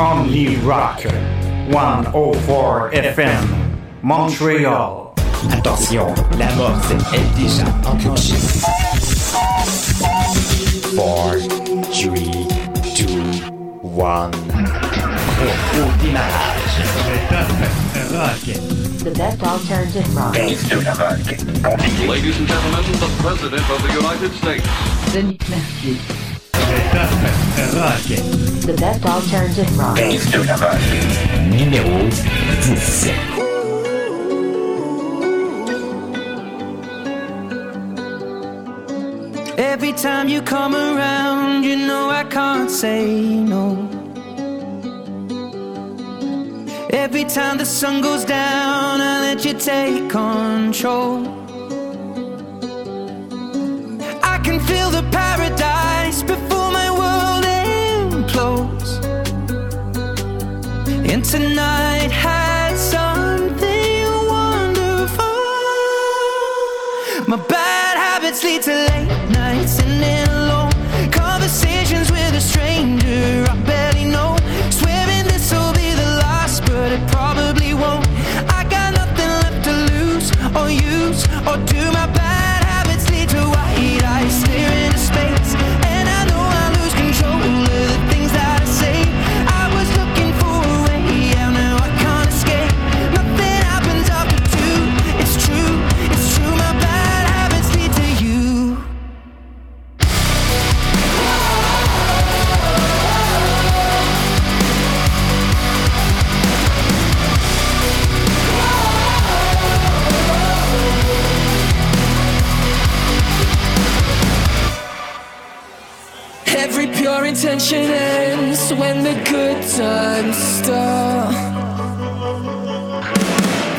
only rock 104 FM Montréal. Attention, la morse est déjà enclenchée. 4, 3, 2, 1. Au démarrage. The best alternative rock. Ladies and gentlemen, the President of the United States. Denis Mercier. The best alternative Numéro 17. Every time you come around, you know I can't say no. Every time the sun goes down, I let you take control. I can feel the power. tension ends when the good times start.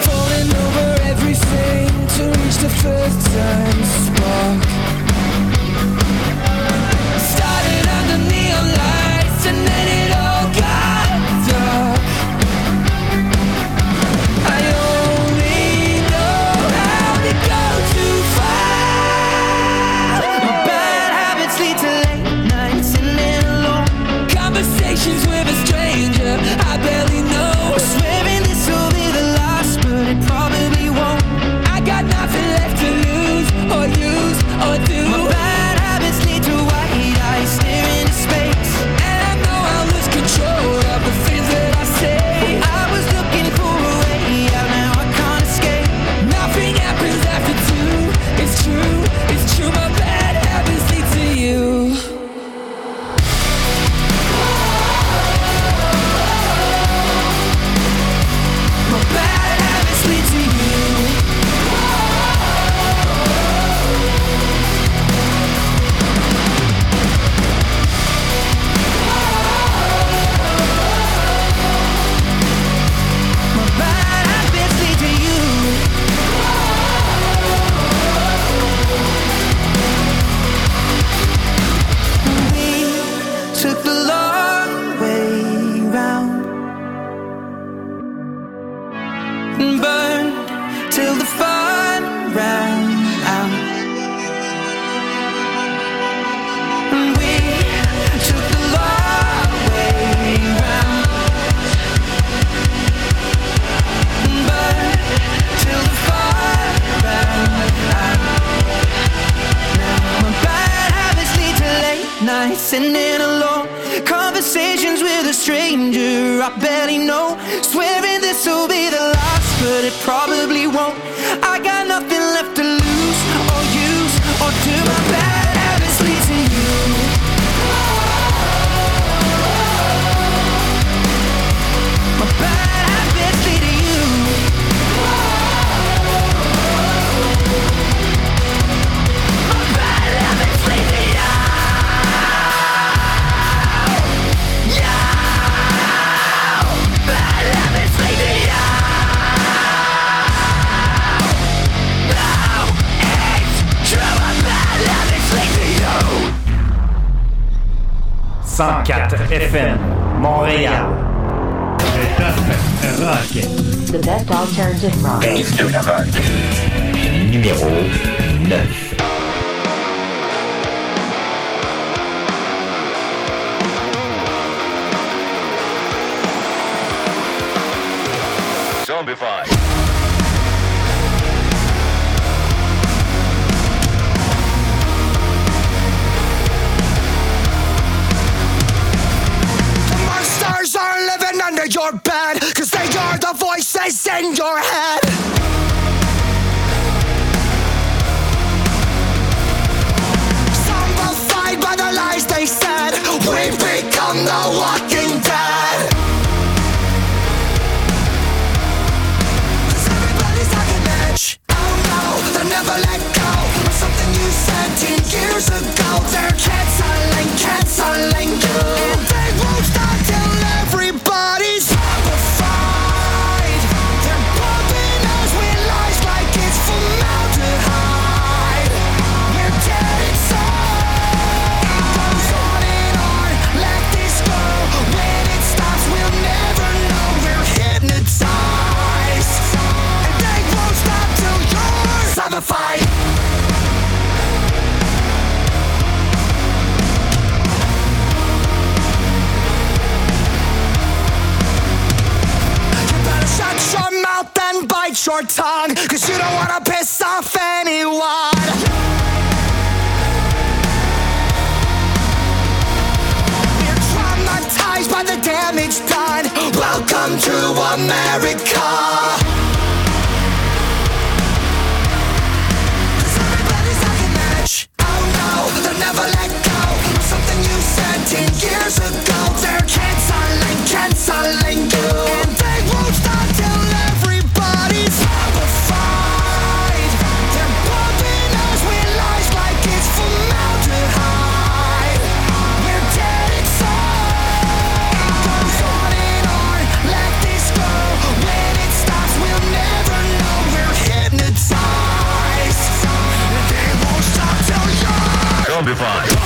Falling over everything to reach the first time. dancing in a 104 FM, Montréal. Le best rock. The best alternative rock. Numéro 9. Zombified. Cause they are the voices in your head. by the lies they said. We become the walking dead. Cause everybody's talking bitch. Oh no, they never let go of something you said 10 years ago. They're canceling, canceling you. your tongue, cause you don't wanna piss off anyone. by the damage done. Welcome to America. Everybody's like a match. Oh no, they'll never let go. Something you said 10 years ago. They're canceling, canceling you. Spotify.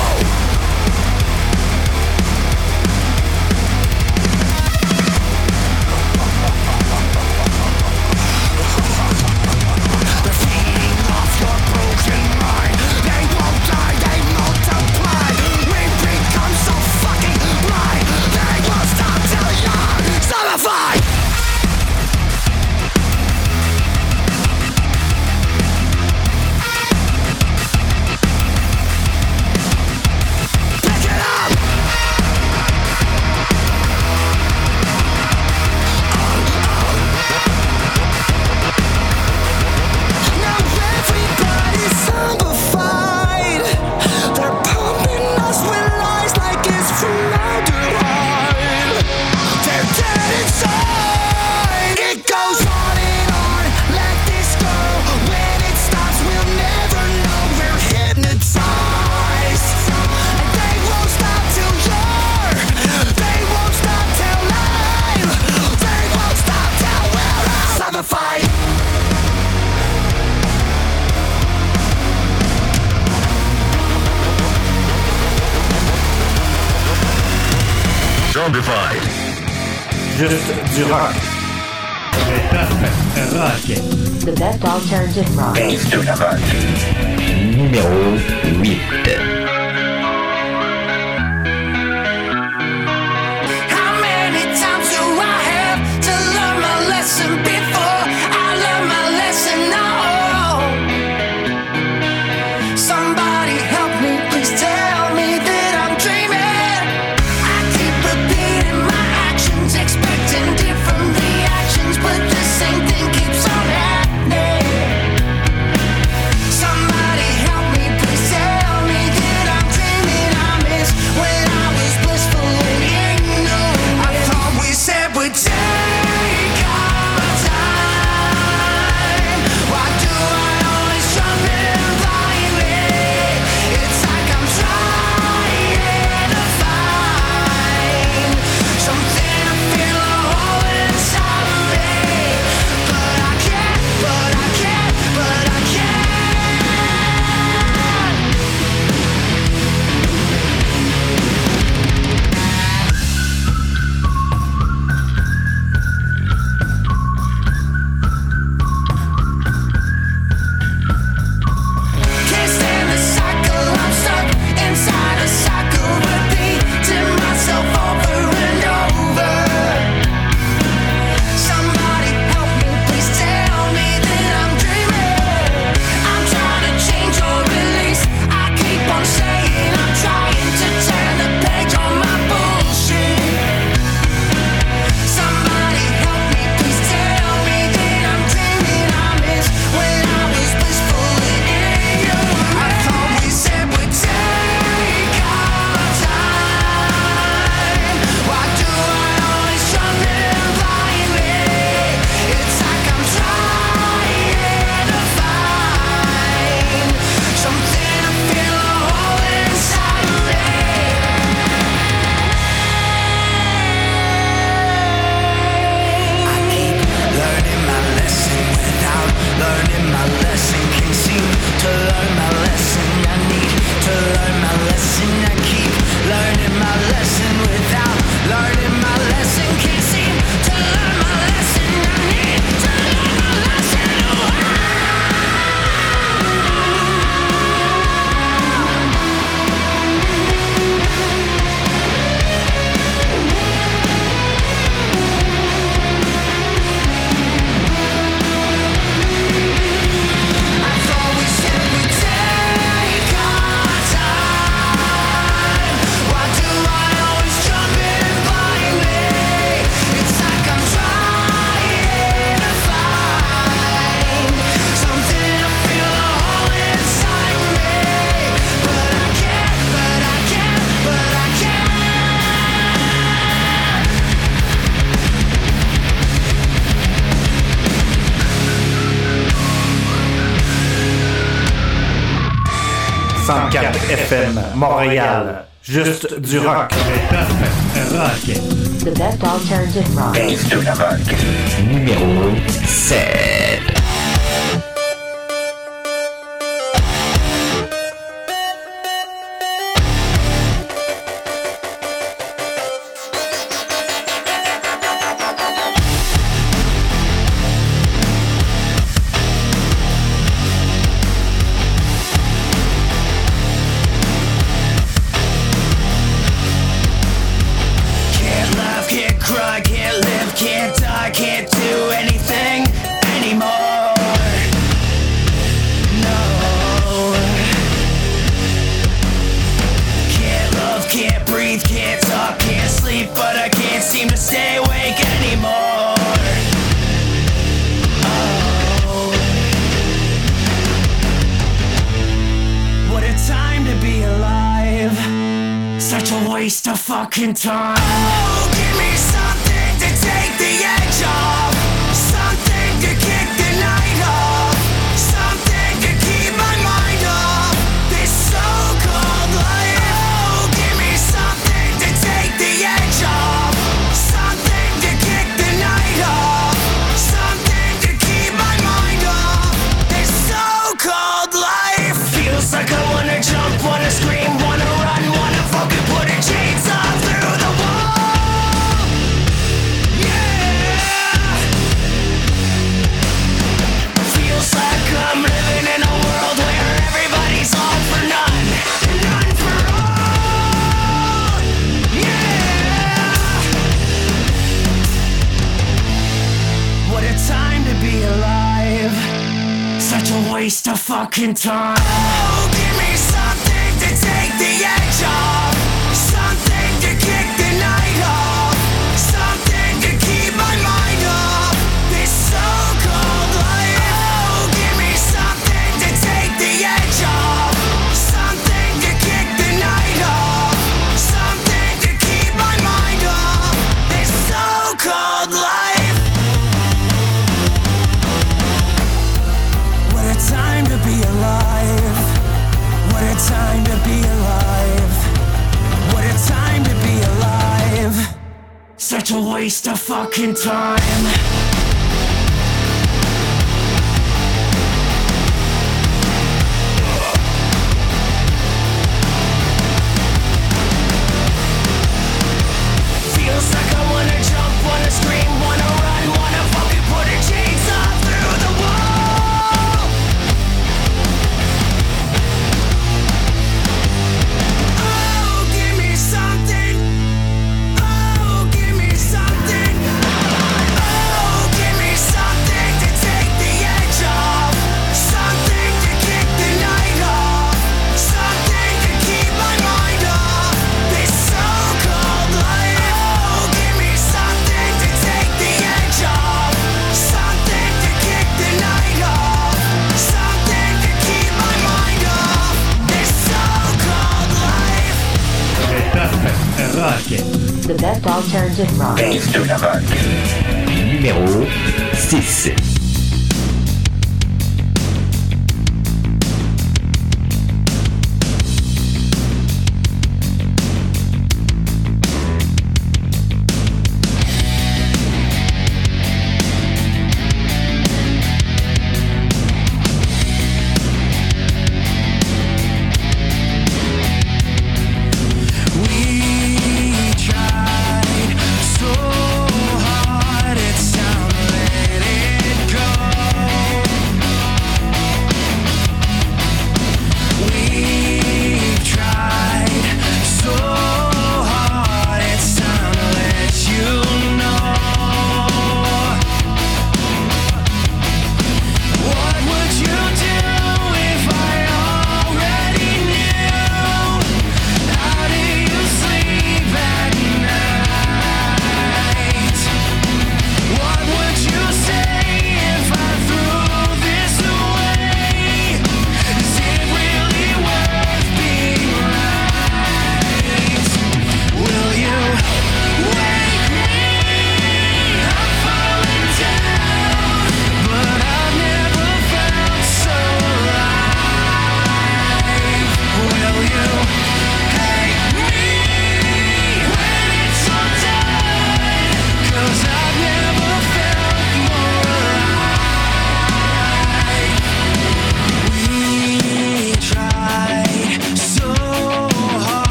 Montréal. Juste du rock. rock. The best alternative rock. Numéro 7. in time. in time. fucking time. Music Rock.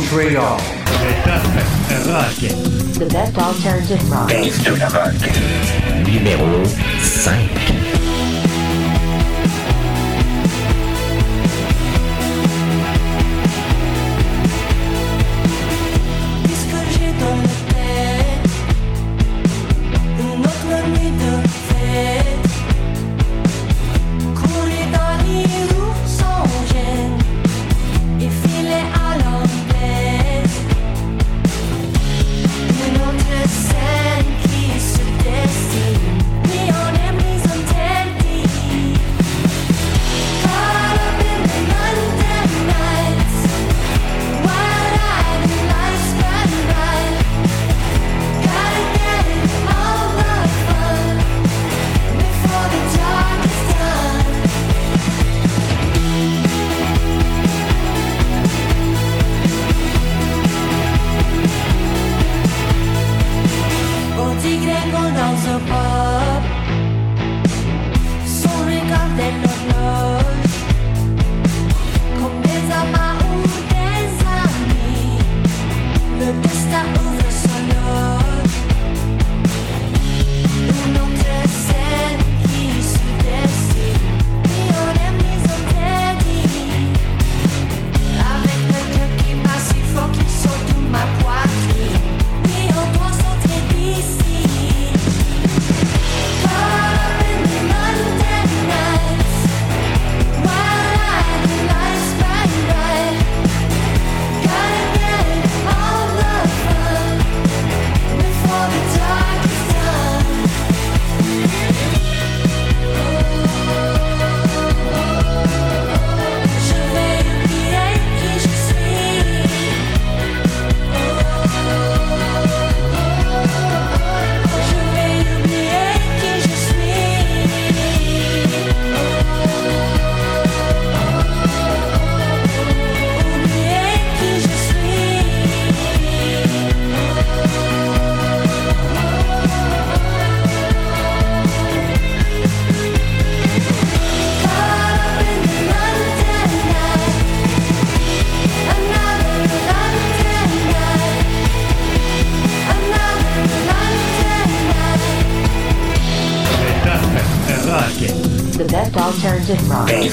Rock, Montreal. The best alternative rock. Is to the rocket. Numéro 5.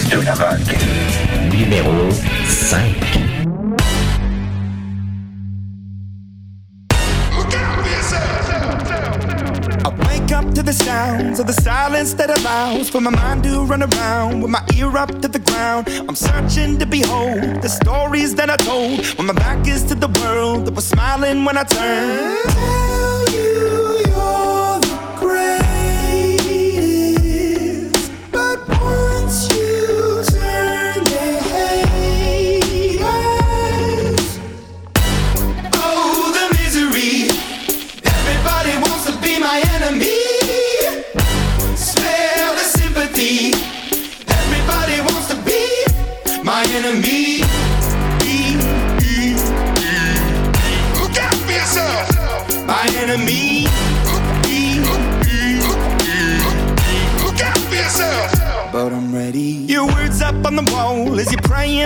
Numéro 5. I wake up to the sounds of the silence that allows for my mind to run around with my ear up to the ground. I'm searching to behold the stories that I told when my back is to the world that was smiling when I turned. Tell you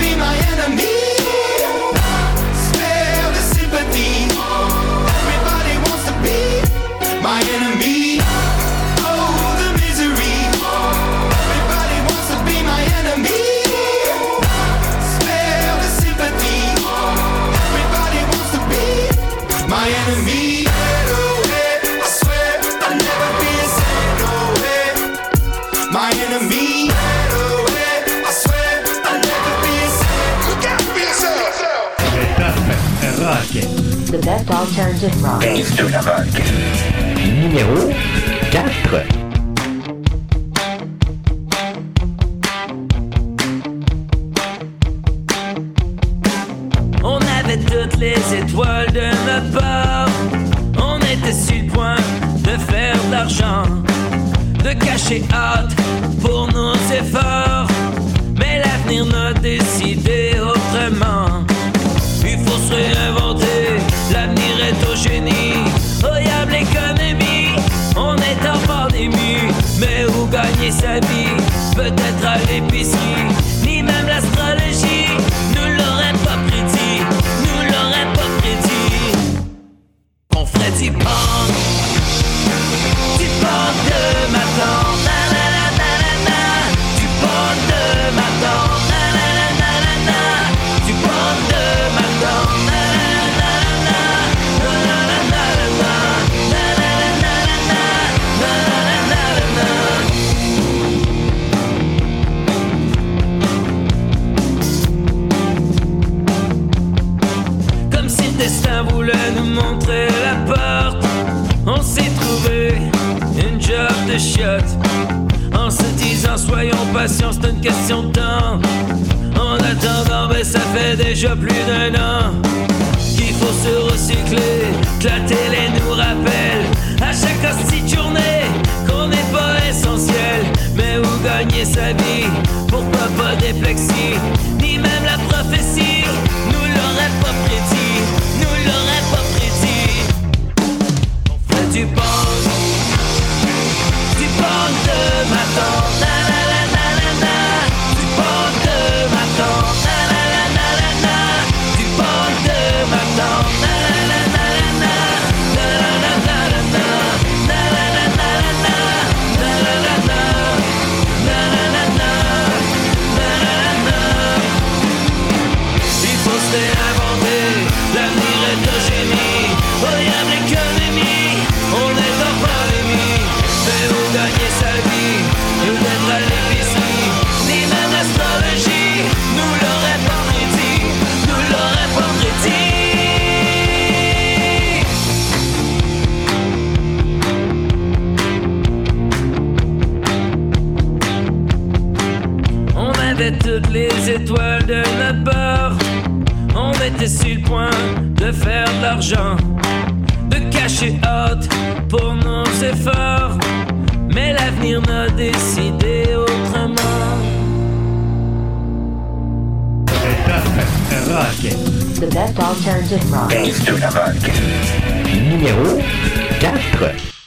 be my enemy. Alternative Rock. de la Rock. Numéro 4. j'ai hâte pour nos efforts, mais l'avenir m'a décidé autrement. The best alternative rock. Numéro 4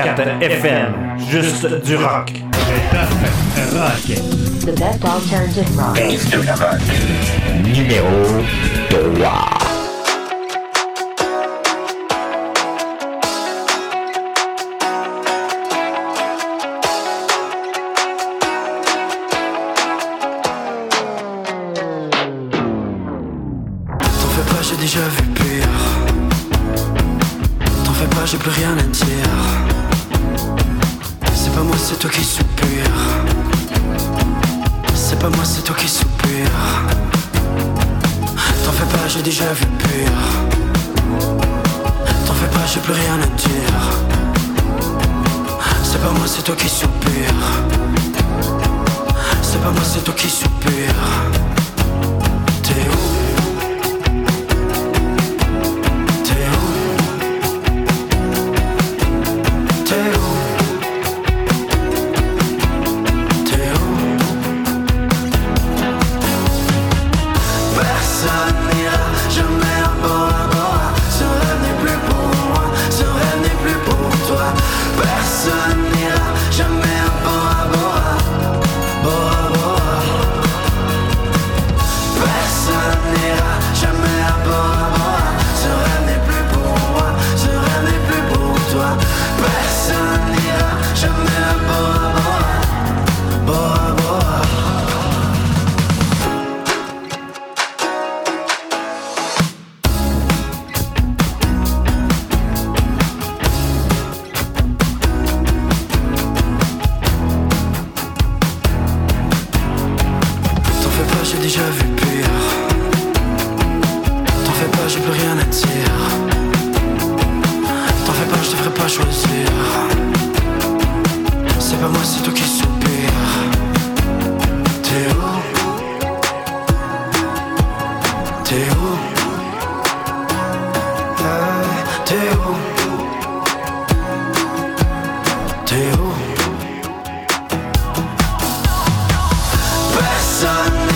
104 FM, juste du rock. rock. The best alternative rock. Thanks to the rock. Numéro 3. C'est pas moi, c'est toi qui soupire. T'en fais pas, j'ai déjà vu pire. T'en fais pas, j'ai plus rien à dire. C'est pas moi, c'est toi qui soupire. C'est pas moi, c'est toi qui soupire. T'es où? sun.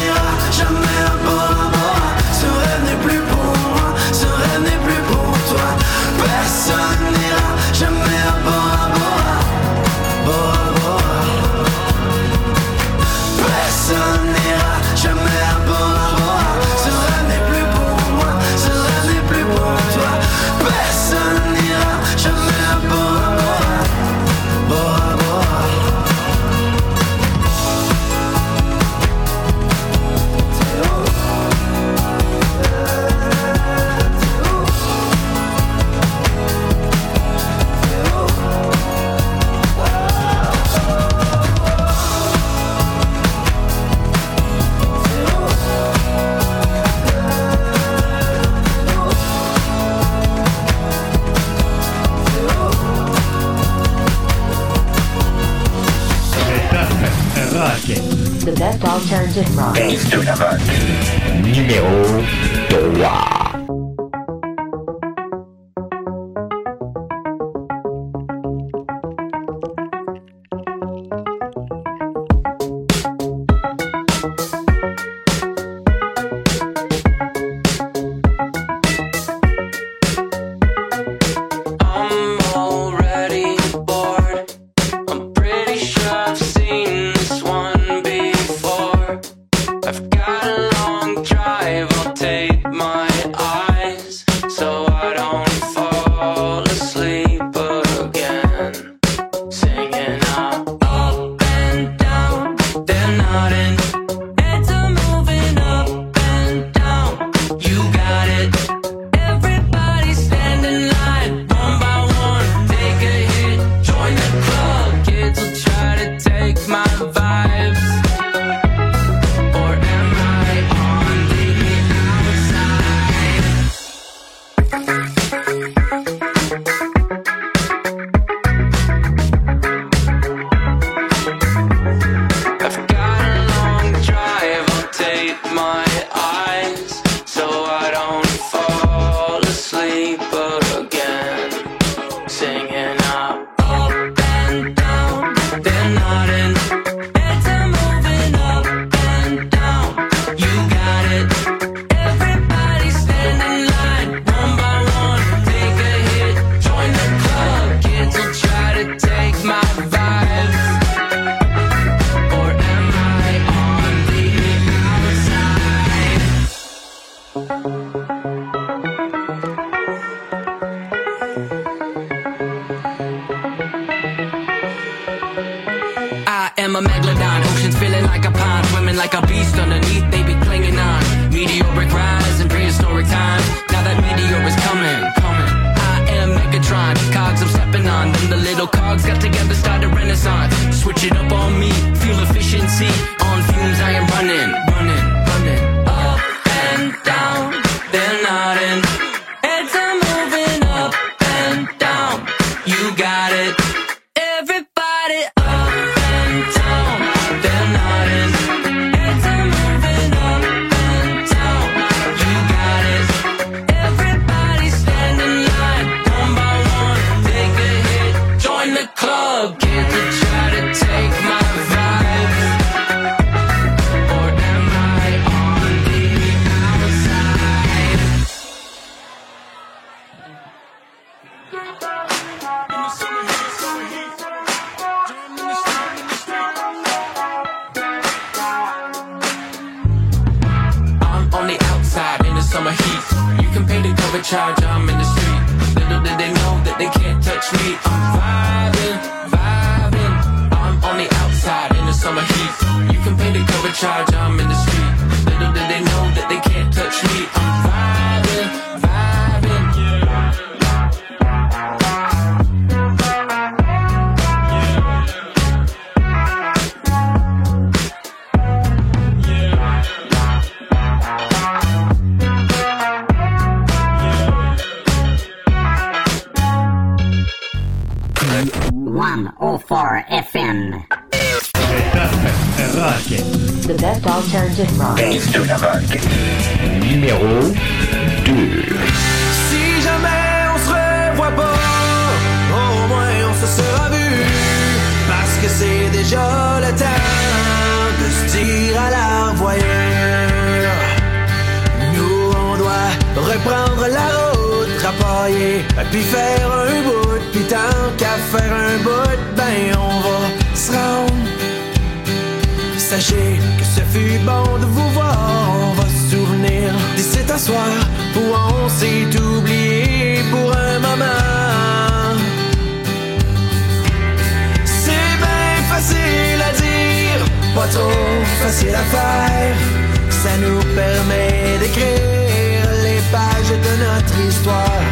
ça nous permet d'écrire les pages de notre histoire.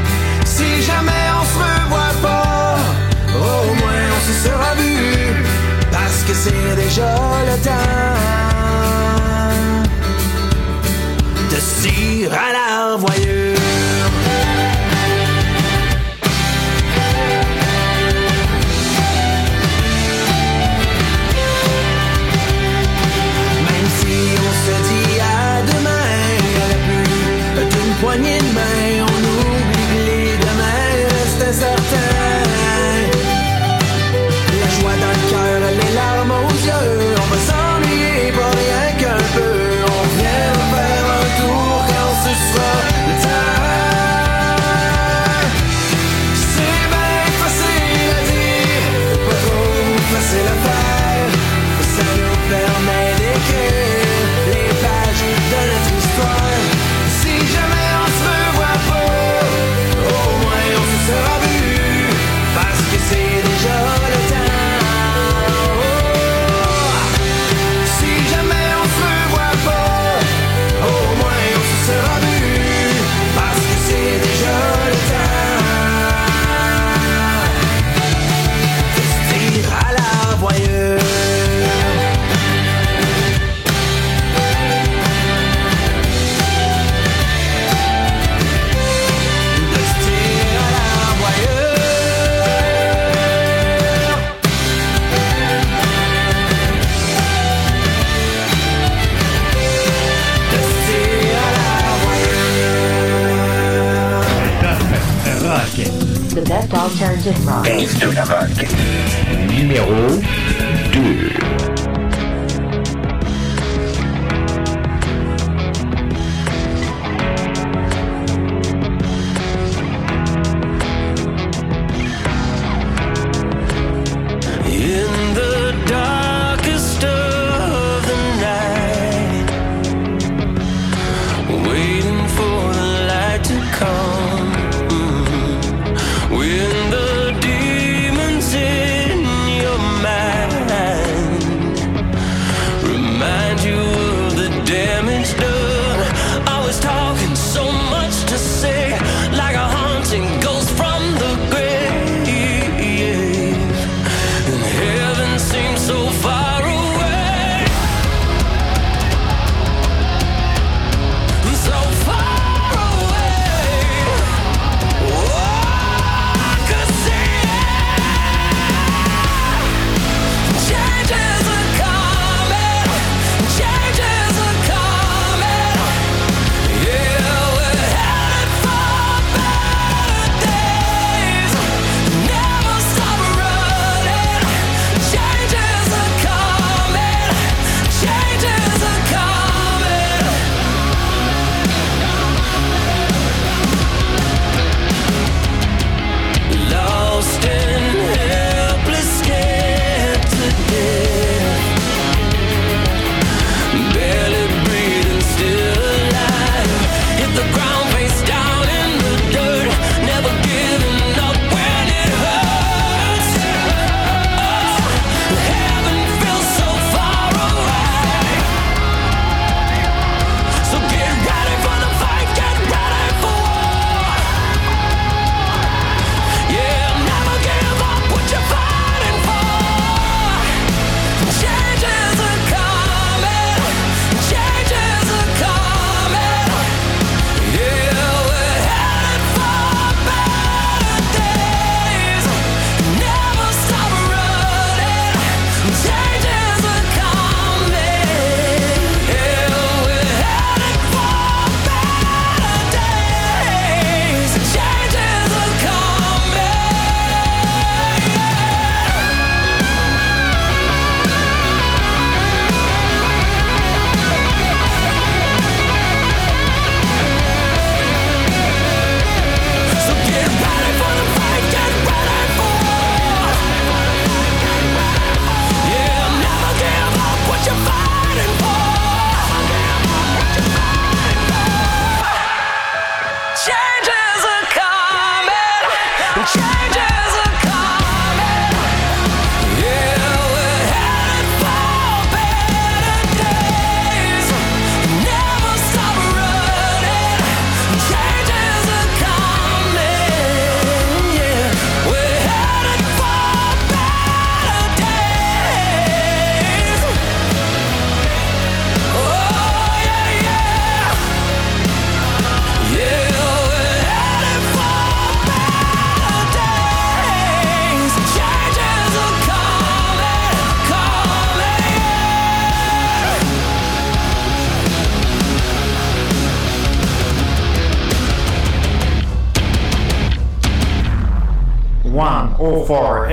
Si jamais on se revoit pas, au moins on se sera vu, parce que c'est déjà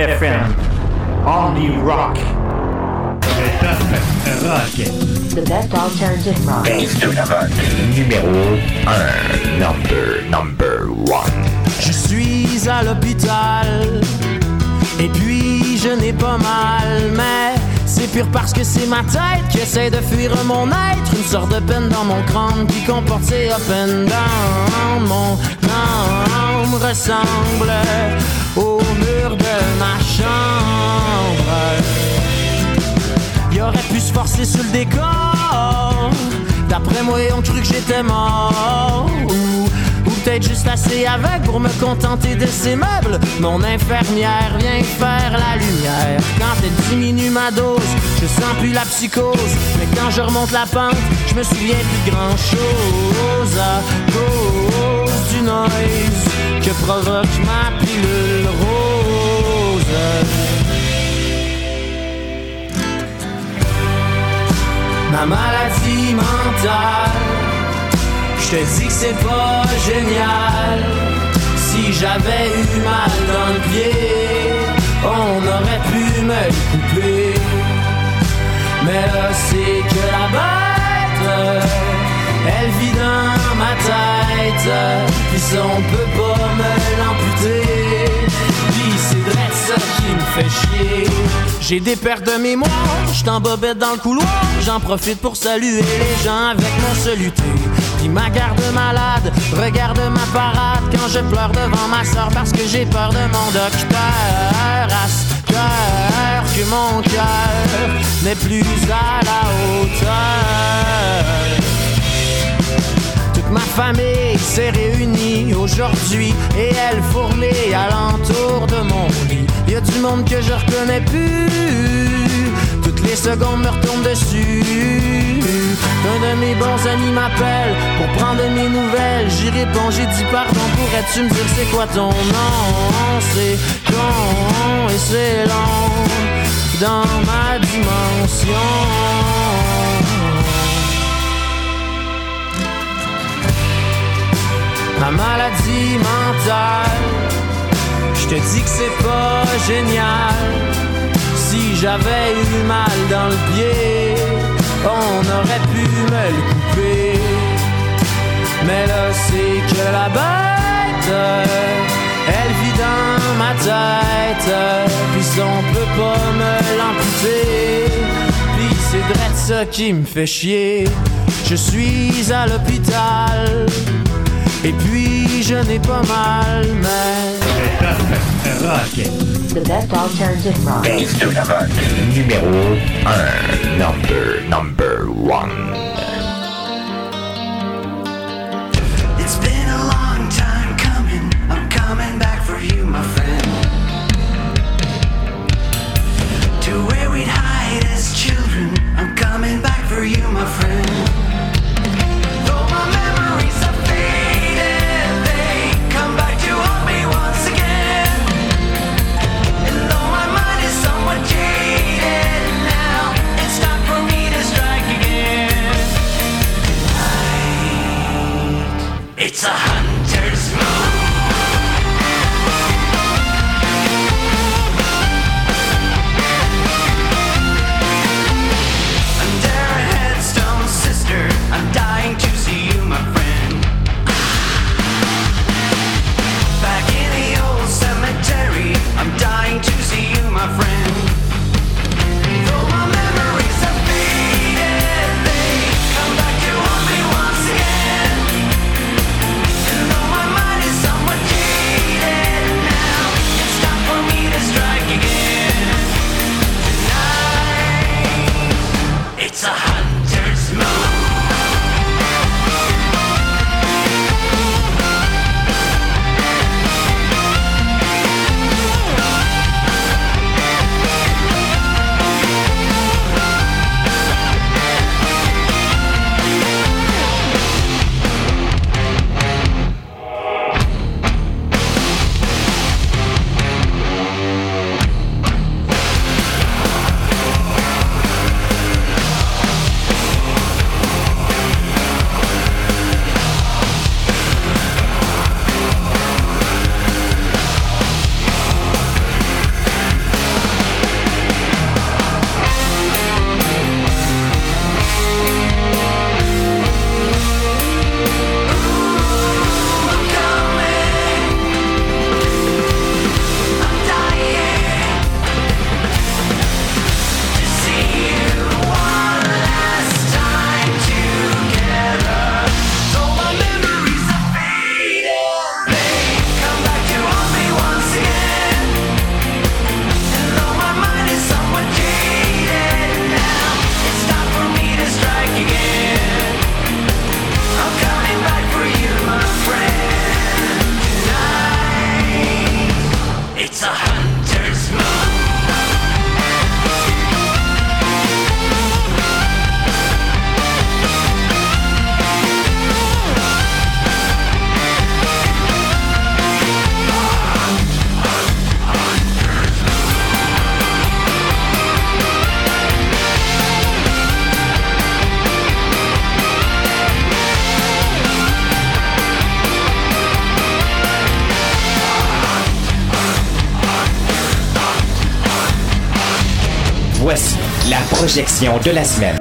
FM. Only rock. rock. The best alternative rock. Numéro 1. Number, number 1. Je suis à l'hôpital et puis je n'ai pas mal, mais c'est pur parce que c'est ma tête qui essaie de fuir mon être. Une sorte de peine dans mon crâne qui comporte ses up and down. Mon âme ressemble Il aurait pu se forcer sur le décor. D'après moi, ont cru que j'étais mort. Ou, ou peut-être juste assez avec pour me contenter de ces meubles. Mon infirmière vient faire la lumière. Quand elle diminue ma dose, je sens plus la psychose. Mais quand je remonte la pente, je me souviens plus grand chose à cause du noise que provoque ma pilule rose. Ma maladie mentale. Je te dis que c'est pas génial. Si j'avais eu mal dans le pied, on aurait pu me le couper. Mais là, c'est que la bête, elle vit dans ma tête. Puis on peut pas me l'amputer. Puis c'est ça qui me fait chier. J'ai des pertes de mémoire, je t'embobette dans le couloir. J'en profite pour saluer les gens avec mon saluté. Puis ma garde malade, regarde ma parade quand je pleure devant ma soeur parce que j'ai peur de mon docteur. À ce que mon cœur n'est plus à la hauteur. Famille s'est réunie aujourd'hui et elle fourmille alentour de mon lit. Y a du monde que je reconnais plus. Toutes les secondes me retournent dessus. Un de mes bons amis m'appelle pour prendre mes nouvelles. J'y réponds, j'ai dit pardon. Pourrais-tu me dire c'est quoi ton nom? C'est con et c'est long dans ma dimension. Ma maladie mentale. Je te dis que c'est pas génial. Si j'avais eu mal dans le pied, on aurait pu me le couper. Mais là, c'est que la bête, elle vit dans ma tête. Puis on peut pas me l'amputer. Puis c'est drôle ça qui me fait chier. Je suis à l'hôpital. Et puis je n'ai pas mal, mais. rock. The best alternative rock. Numéro 1. Number, number 1. pizza. projection de la semaine.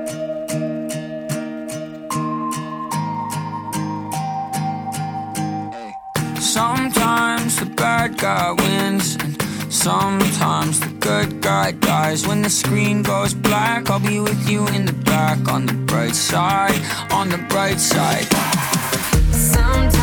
Sometimes the bad guy wins, and sometimes the good guy dies. When the screen goes black, I'll be with you in the back on the bright side, on the bright side. Sometimes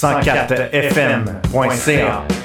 104fm.ca.